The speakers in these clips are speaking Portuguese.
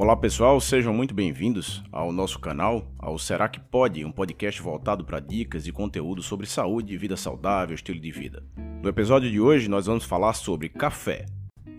Olá pessoal, sejam muito bem-vindos ao nosso canal, ao Será que Pode, um podcast voltado para dicas e conteúdo sobre saúde, vida saudável, estilo de vida. No episódio de hoje nós vamos falar sobre café.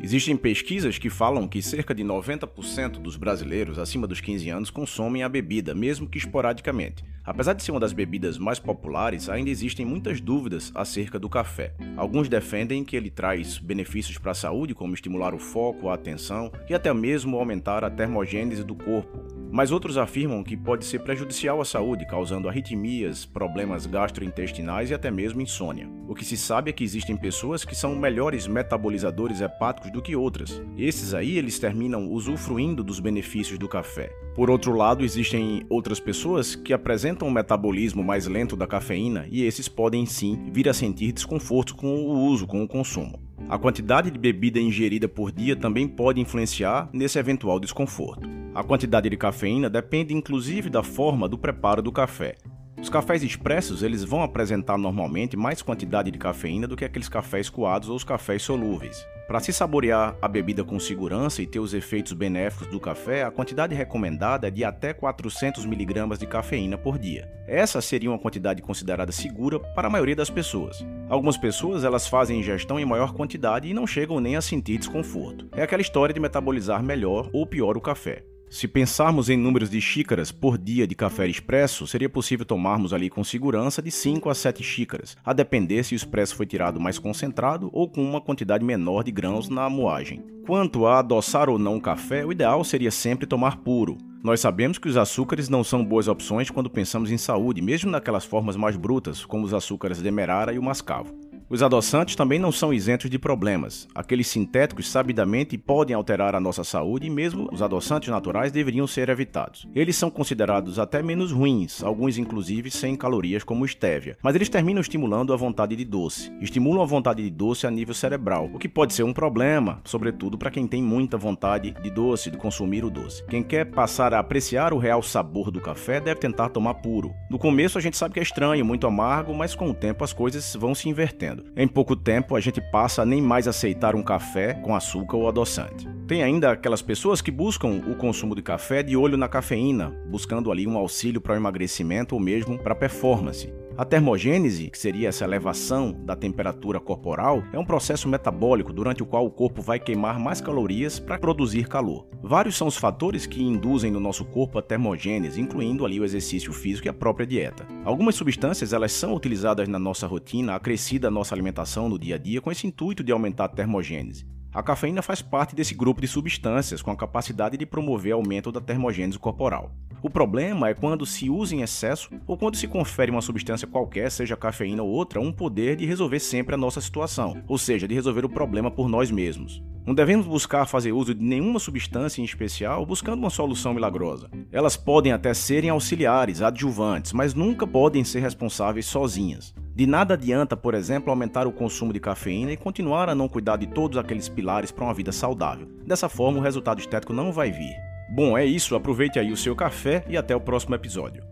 Existem pesquisas que falam que cerca de 90% dos brasileiros acima dos 15 anos consomem a bebida, mesmo que esporadicamente. Apesar de ser uma das bebidas mais populares, ainda existem muitas dúvidas acerca do café. Alguns defendem que ele traz benefícios para a saúde, como estimular o foco, a atenção e até mesmo aumentar a termogênese do corpo, mas outros afirmam que pode ser prejudicial à saúde, causando arritmias, problemas gastrointestinais e até mesmo insônia. O que se sabe é que existem pessoas que são melhores metabolizadores hepáticos do que outras. Esses aí eles terminam usufruindo dos benefícios do café. Por outro lado, existem outras pessoas que apresentam um metabolismo mais lento da cafeína e esses podem sim vir a sentir desconforto com o uso, com o consumo. A quantidade de bebida ingerida por dia também pode influenciar nesse eventual desconforto. A quantidade de cafeína depende inclusive da forma do preparo do café. Os cafés expressos eles vão apresentar normalmente mais quantidade de cafeína do que aqueles cafés coados ou os cafés solúveis. Para se saborear a bebida com segurança e ter os efeitos benéficos do café, a quantidade recomendada é de até 400 mg de cafeína por dia. Essa seria uma quantidade considerada segura para a maioria das pessoas. Algumas pessoas elas fazem ingestão em maior quantidade e não chegam nem a sentir desconforto. É aquela história de metabolizar melhor ou pior o café. Se pensarmos em números de xícaras por dia de café expresso, seria possível tomarmos ali com segurança de 5 a 7 xícaras, a depender se o expresso foi tirado mais concentrado ou com uma quantidade menor de grãos na moagem. Quanto a adoçar ou não o café, o ideal seria sempre tomar puro. Nós sabemos que os açúcares não são boas opções quando pensamos em saúde, mesmo naquelas formas mais brutas, como os açúcares demerara e o mascavo. Os adoçantes também não são isentos de problemas. Aqueles sintéticos sabidamente podem alterar a nossa saúde e mesmo os adoçantes naturais deveriam ser evitados. Eles são considerados até menos ruins, alguns inclusive sem calorias como stevia, mas eles terminam estimulando a vontade de doce. Estimulam a vontade de doce a nível cerebral, o que pode ser um problema, sobretudo para quem tem muita vontade de doce, de consumir o doce. Quem quer passar a apreciar o real sabor do café deve tentar tomar puro. No começo a gente sabe que é estranho, muito amargo, mas com o tempo as coisas vão se invertendo. Em pouco tempo, a gente passa a nem mais aceitar um café com açúcar ou adoçante. Tem ainda aquelas pessoas que buscam o consumo de café de olho na cafeína, buscando ali um auxílio para o emagrecimento ou mesmo para performance. A termogênese, que seria essa elevação da temperatura corporal, é um processo metabólico durante o qual o corpo vai queimar mais calorias para produzir calor. Vários são os fatores que induzem no nosso corpo a termogênese, incluindo ali o exercício físico e a própria dieta. Algumas substâncias elas são utilizadas na nossa rotina, acrescida a nossa alimentação no dia a dia com esse intuito de aumentar a termogênese. A cafeína faz parte desse grupo de substâncias com a capacidade de promover aumento da termogênese corporal. O problema é quando se usa em excesso ou quando se confere uma substância qualquer, seja cafeína ou outra, um poder de resolver sempre a nossa situação, ou seja, de resolver o problema por nós mesmos. Não devemos buscar fazer uso de nenhuma substância em especial buscando uma solução milagrosa. Elas podem até serem auxiliares, adjuvantes, mas nunca podem ser responsáveis sozinhas. De nada adianta, por exemplo, aumentar o consumo de cafeína e continuar a não cuidar de todos aqueles pilares para uma vida saudável. Dessa forma, o resultado estético não vai vir. Bom, é isso. Aproveite aí o seu café e até o próximo episódio.